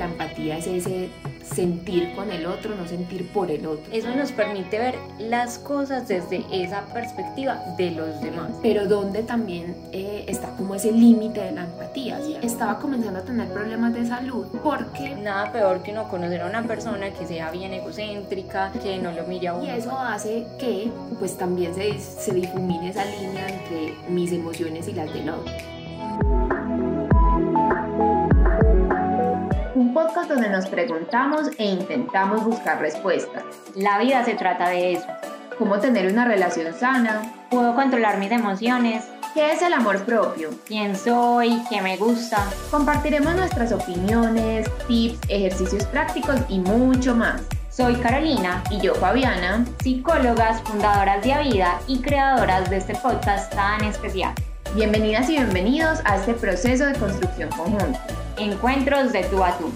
la empatía es ese sentir con el otro, no sentir por el otro. Eso nos permite ver las cosas desde esa perspectiva de los demás. Pero donde también eh, está como ese límite de la empatía. Estaba comenzando a tener problemas de salud porque... Nada peor que uno conocer a una persona que sea bien egocéntrica, que no lo mire a uno. Y eso hace que pues también se, se difumine esa línea entre mis emociones y las del otro. Un podcast donde nos preguntamos e intentamos buscar respuestas. La vida se trata de eso. ¿Cómo tener una relación sana? ¿Puedo controlar mis emociones? ¿Qué es el amor propio? ¿Quién soy? ¿Qué me gusta? Compartiremos nuestras opiniones, tips, ejercicios prácticos y mucho más. Soy Carolina y yo Fabiana, psicólogas, fundadoras de Avida y creadoras de este podcast tan especial. Bienvenidas y bienvenidos a este proceso de construcción conjunta. Encuentros de tú a tú.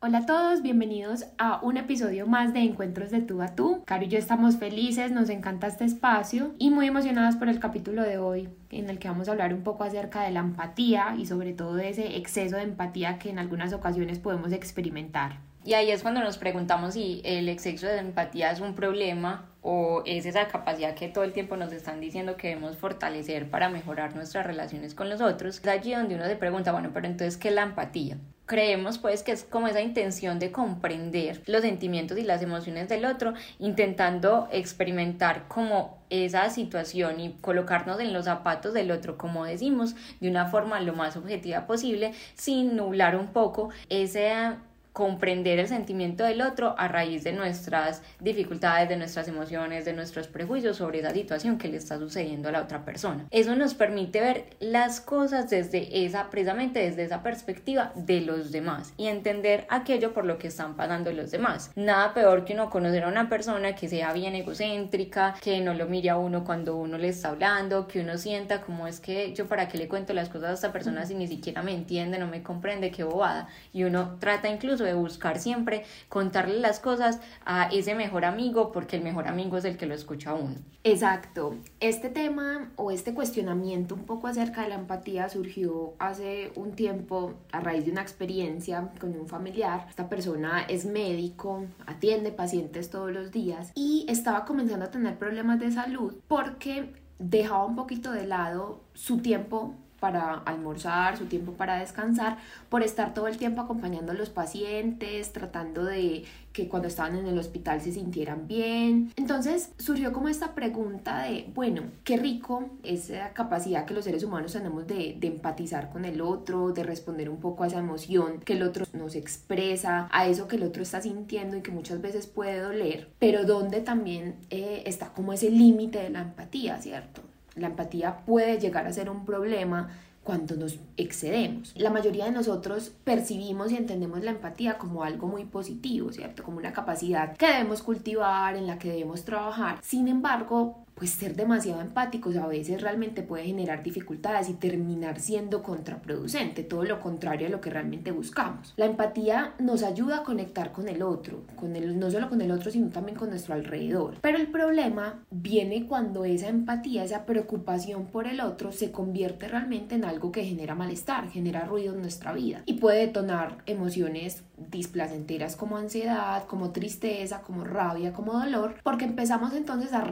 Hola a todos, bienvenidos a un episodio más de Encuentros de tú a tú. Caro y yo estamos felices, nos encanta este espacio y muy emocionadas por el capítulo de hoy en el que vamos a hablar un poco acerca de la empatía y sobre todo de ese exceso de empatía que en algunas ocasiones podemos experimentar. Y ahí es cuando nos preguntamos si el exceso de empatía es un problema o es esa capacidad que todo el tiempo nos están diciendo que debemos fortalecer para mejorar nuestras relaciones con los otros. Es allí donde uno se pregunta, bueno, pero entonces, ¿qué es la empatía? Creemos pues que es como esa intención de comprender los sentimientos y las emociones del otro, intentando experimentar como esa situación y colocarnos en los zapatos del otro, como decimos, de una forma lo más objetiva posible, sin nublar un poco esa comprender el sentimiento del otro a raíz de nuestras dificultades, de nuestras emociones, de nuestros prejuicios sobre esa situación que le está sucediendo a la otra persona. Eso nos permite ver las cosas desde esa, precisamente desde esa perspectiva de los demás y entender aquello por lo que están pasando los demás. Nada peor que uno conocer a una persona que sea bien egocéntrica, que no lo mire a uno cuando uno le está hablando, que uno sienta como es que yo para qué le cuento las cosas a esta persona si ni siquiera me entiende, no me comprende, qué bobada. Y uno trata incluso de buscar siempre contarle las cosas a ese mejor amigo porque el mejor amigo es el que lo escucha a uno. Exacto. Este tema o este cuestionamiento un poco acerca de la empatía surgió hace un tiempo a raíz de una experiencia con un familiar. Esta persona es médico, atiende pacientes todos los días y estaba comenzando a tener problemas de salud porque dejaba un poquito de lado su tiempo para almorzar, su tiempo para descansar, por estar todo el tiempo acompañando a los pacientes, tratando de que cuando estaban en el hospital se sintieran bien. Entonces surgió como esta pregunta de, bueno, qué rico esa capacidad que los seres humanos tenemos de, de empatizar con el otro, de responder un poco a esa emoción que el otro nos expresa, a eso que el otro está sintiendo y que muchas veces puede doler, pero donde también eh, está como ese límite de la empatía, ¿cierto? La empatía puede llegar a ser un problema cuando nos excedemos. La mayoría de nosotros percibimos y entendemos la empatía como algo muy positivo, ¿cierto? Como una capacidad que debemos cultivar, en la que debemos trabajar. Sin embargo, pues ser demasiado empáticos a veces realmente puede generar dificultades y terminar siendo contraproducente, todo lo contrario a lo que realmente buscamos. La empatía nos ayuda a conectar con el otro, con el, no solo con el otro, sino también con nuestro alrededor. Pero el problema viene cuando esa empatía, esa preocupación por el otro se convierte realmente en algo que genera malestar, genera ruido en nuestra vida y puede detonar emociones displacenteras como ansiedad, como tristeza, como rabia, como dolor, porque empezamos entonces a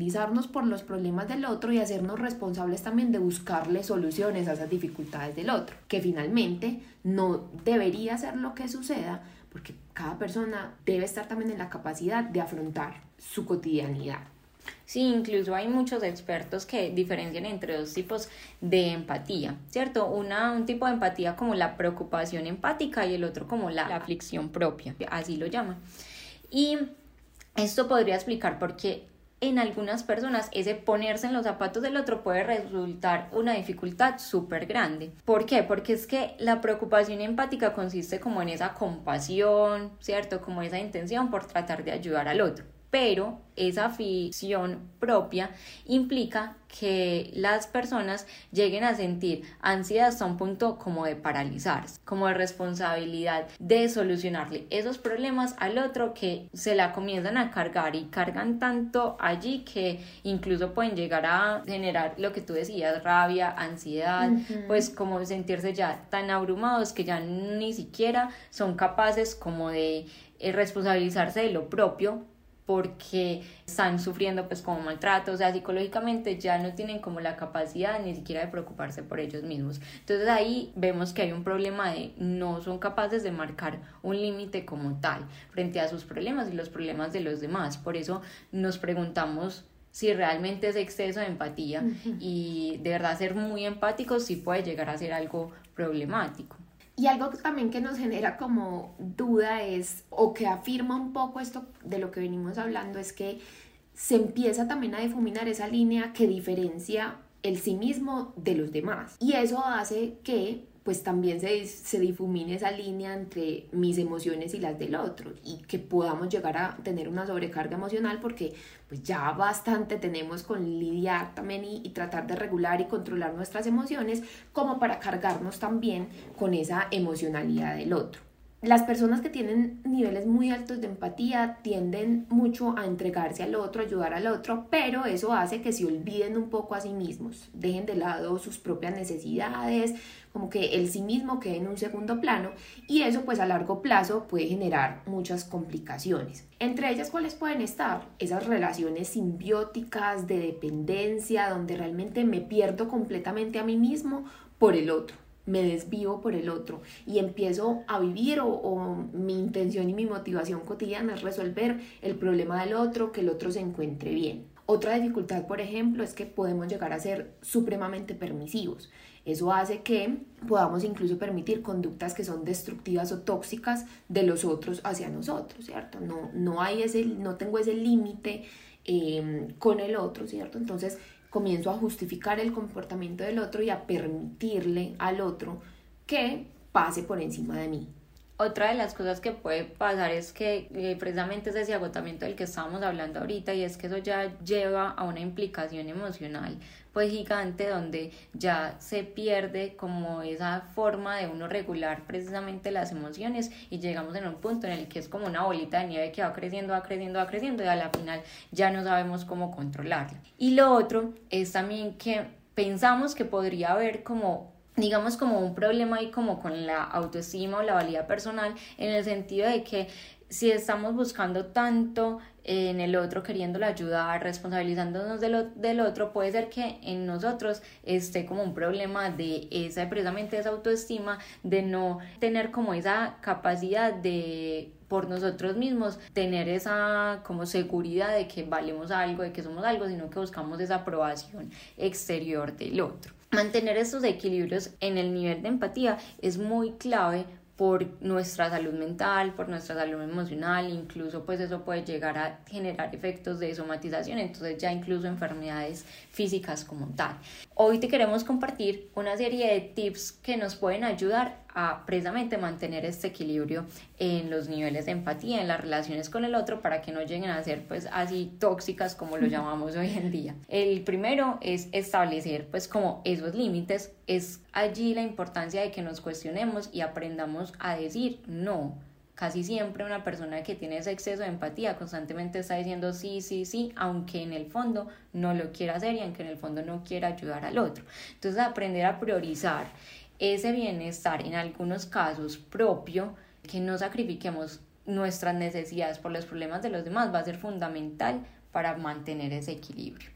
responsabilizarnos por los problemas del otro y hacernos responsables también de buscarle soluciones a esas dificultades del otro, que finalmente no debería ser lo que suceda, porque cada persona debe estar también en la capacidad de afrontar su cotidianidad. Sí, incluso hay muchos expertos que diferencian entre dos tipos de empatía, ¿cierto? Una, un tipo de empatía como la preocupación empática y el otro como la, aflicción propia, así lo llaman. Y esto podría explicar por qué en algunas personas ese ponerse en los zapatos del otro puede resultar una dificultad súper grande. ¿Por qué? Porque es que la preocupación empática consiste como en esa compasión, ¿cierto? Como esa intención por tratar de ayudar al otro. Pero esa afición propia implica que las personas lleguen a sentir ansiedad hasta un punto como de paralizarse, como de responsabilidad de solucionarle esos problemas al otro que se la comienzan a cargar y cargan tanto allí que incluso pueden llegar a generar lo que tú decías, rabia, ansiedad, pues como sentirse ya tan abrumados que ya ni siquiera son capaces como de eh, responsabilizarse de lo propio porque están sufriendo pues como maltrato, o sea, psicológicamente ya no tienen como la capacidad ni siquiera de preocuparse por ellos mismos. Entonces ahí vemos que hay un problema de no son capaces de marcar un límite como tal frente a sus problemas y los problemas de los demás. Por eso nos preguntamos si realmente es exceso de empatía y de verdad ser muy empáticos sí puede llegar a ser algo problemático. Y algo también que nos genera como duda es, o que afirma un poco esto de lo que venimos hablando, es que se empieza también a difuminar esa línea que diferencia el sí mismo de los demás. Y eso hace que pues también se, se difumine esa línea entre mis emociones y las del otro y que podamos llegar a tener una sobrecarga emocional porque pues ya bastante tenemos con lidiar también y, y, tratar de regular y controlar nuestras emociones como para cargarnos también con esa emocionalidad del otro. Las personas que tienen niveles muy altos de empatía tienden mucho a entregarse al otro, ayudar al otro, pero eso hace que se olviden un poco a sí mismos, dejen de lado sus propias necesidades, como que el sí mismo quede en un segundo plano y eso pues a largo plazo puede generar muchas complicaciones. Entre ellas, ¿cuáles pueden estar? Esas relaciones simbióticas de dependencia donde realmente me pierdo completamente a mí mismo por el otro me desvío por el otro y empiezo a vivir o, mi intención y mi motivación cotidiana es resolver el problema del otro, que el otro se encuentre bien. Otra dificultad, por ejemplo, es que podemos llegar a ser supremamente permisivos. Eso hace que podamos incluso permitir conductas que son destructivas o tóxicas de los otros hacia nosotros, ¿cierto? No, no, hay ese, no tengo ese límite eh, con el otro, ¿cierto? Entonces comienzo a justificar el comportamiento del otro y a permitirle al otro que pase por encima de mí. Otra de las cosas que puede pasar es que eh, precisamente es ese agotamiento del que estábamos hablando ahorita y es que eso ya lleva a una implicación emocional pues gigante donde ya se pierde como esa forma de uno regular precisamente las emociones y llegamos en un punto en el que es como una bolita de nieve que va creciendo, va creciendo, va creciendo y a la final ya no sabemos cómo controlarla. Y lo otro es también que pensamos que podría haber como digamos como un problema ahí como con la autoestima o la valía personal en el sentido de que si estamos buscando tanto en el otro, queriéndolo ayudar, responsabilizándonos del otro, puede ser que en nosotros esté como un problema de esa, precisamente esa autoestima, de no tener como esa capacidad de por nosotros mismos tener esa como seguridad de que valemos algo, de que somos algo, sino que buscamos esa aprobación exterior del otro. Mantener estos equilibrios en el nivel de empatía es muy clave por nuestra salud mental, por nuestra salud emocional, incluso pues eso puede llegar a generar efectos de somatización, entonces ya incluso enfermedades físicas como tal. Hoy te queremos compartir una serie de tips que nos pueden ayudar a precisamente mantener este equilibrio en los niveles de empatía, en las relaciones con el otro, para que no lleguen a ser pues así tóxicas como lo llamamos hoy en día. El primero es establecer pues como esos límites, es allí la importancia de que nos cuestionemos y aprendamos a decir no. Casi siempre una persona que tiene ese exceso de empatía constantemente está diciendo sí, sí, sí, aunque en el fondo no lo quiera hacer y aunque en el fondo no quiera ayudar al otro. Entonces aprender a priorizar ese bienestar en algunos casos propio, que no sacrifiquemos nuestras necesidades por los problemas de los demás, va a ser fundamental para mantener ese equilibrio.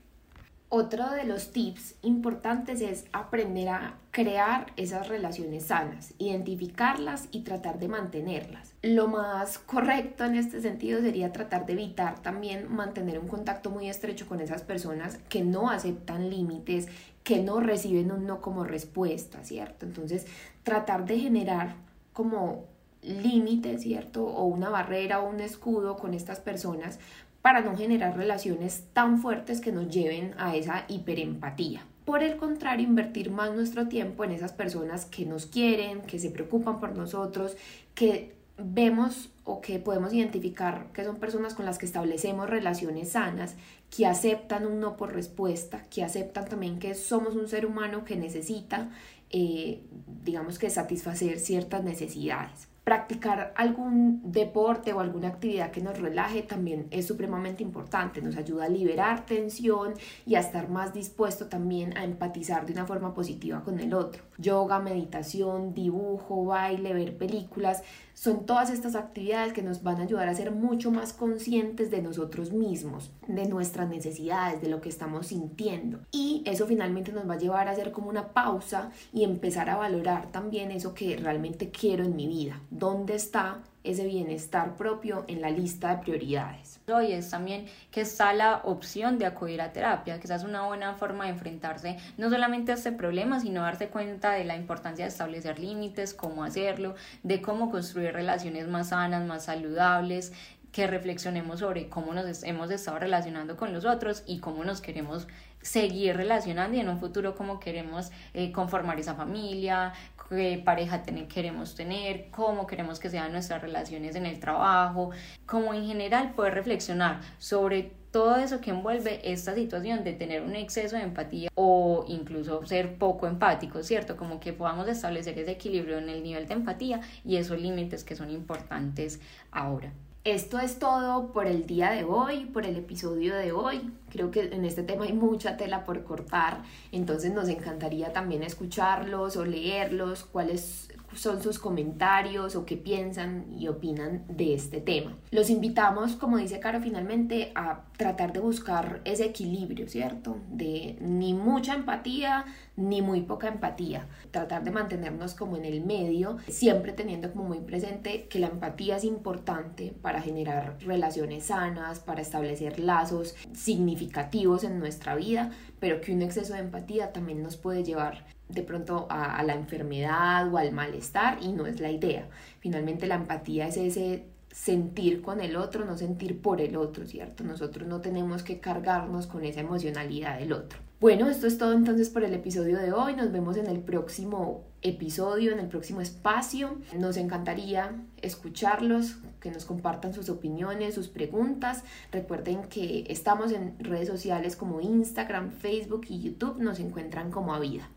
Otro de los tips importantes es aprender a crear esas relaciones sanas, identificarlas y tratar de mantenerlas. Lo más correcto en este sentido sería tratar de evitar también mantener un contacto muy estrecho con esas personas que no aceptan límites, que no reciben un no como respuesta, ¿cierto? Entonces, tratar de generar como límites, ¿cierto? O una barrera o un escudo con estas personas para no generar relaciones tan fuertes que nos lleven a esa hiperempatía. Por el contrario, invertir más nuestro tiempo en esas personas que nos quieren, que se preocupan por nosotros, que vemos o que podemos identificar que son personas con las que establecemos relaciones sanas, que aceptan un no por respuesta, que aceptan también que somos un ser humano que necesita, eh, digamos que satisfacer ciertas necesidades. Practicar algún deporte o alguna actividad que nos relaje también es supremamente importante, nos ayuda a liberar tensión y a estar más dispuesto también a empatizar de una forma positiva con el otro. Yoga, meditación, dibujo, baile, ver películas, son todas estas actividades que nos van a ayudar a ser mucho más conscientes de nosotros mismos, de nuestras necesidades, de lo que estamos sintiendo. Y eso finalmente nos va a llevar a hacer como una pausa y empezar a valorar también eso que realmente quiero en mi vida. ¿Dónde está ese bienestar propio en la lista de prioridades. Hoy es también que está la opción de acudir a terapia, que esa es una buena forma de enfrentarse no solamente a este problema, sino darse cuenta de la importancia de establecer límites, cómo hacerlo, de cómo construir relaciones más sanas, más saludables, que reflexionemos sobre cómo nos hemos estado relacionando con los otros y cómo nos queremos seguir relacionando y en un futuro cómo queremos eh, conformar esa familia, qué pareja queremos tener, cómo queremos que sean nuestras relaciones en el trabajo, como en general poder reflexionar sobre todo eso que envuelve esta situación de tener un exceso de empatía o incluso ser poco empático, ¿cierto? Como que podamos establecer ese equilibrio en el nivel de empatía y esos límites que son importantes ahora. Esto es todo por el día de hoy, por el episodio de hoy. Creo que en este tema hay mucha tela por cortar, entonces nos encantaría también escucharlos o leerlos, cuáles son sus comentarios o qué piensan y opinan de este tema. Los invitamos, como dice Caro, finalmente a tratar de buscar ese equilibrio, ¿cierto? De ni mucha empatía ni muy poca empatía. Tratar de mantenernos como en el medio, siempre teniendo como muy presente que la empatía es importante para generar relaciones sanas, para establecer lazos significativos en nuestra vida, pero que un exceso de empatía también nos puede llevar de pronto a, la enfermedad o al malestar y no es la idea. Finalmente la empatía es ese sentir con el otro, no sentir por el otro, ¿cierto? Nosotros no tenemos que cargarnos con esa emocionalidad del otro. Bueno, esto es todo entonces por el episodio de hoy. Nos vemos en el próximo episodio, en el próximo espacio. Nos encantaría escucharlos, que nos compartan sus opiniones, sus preguntas. Recuerden que estamos en redes sociales como Instagram, Facebook y YouTube. Nos encuentran como a vida.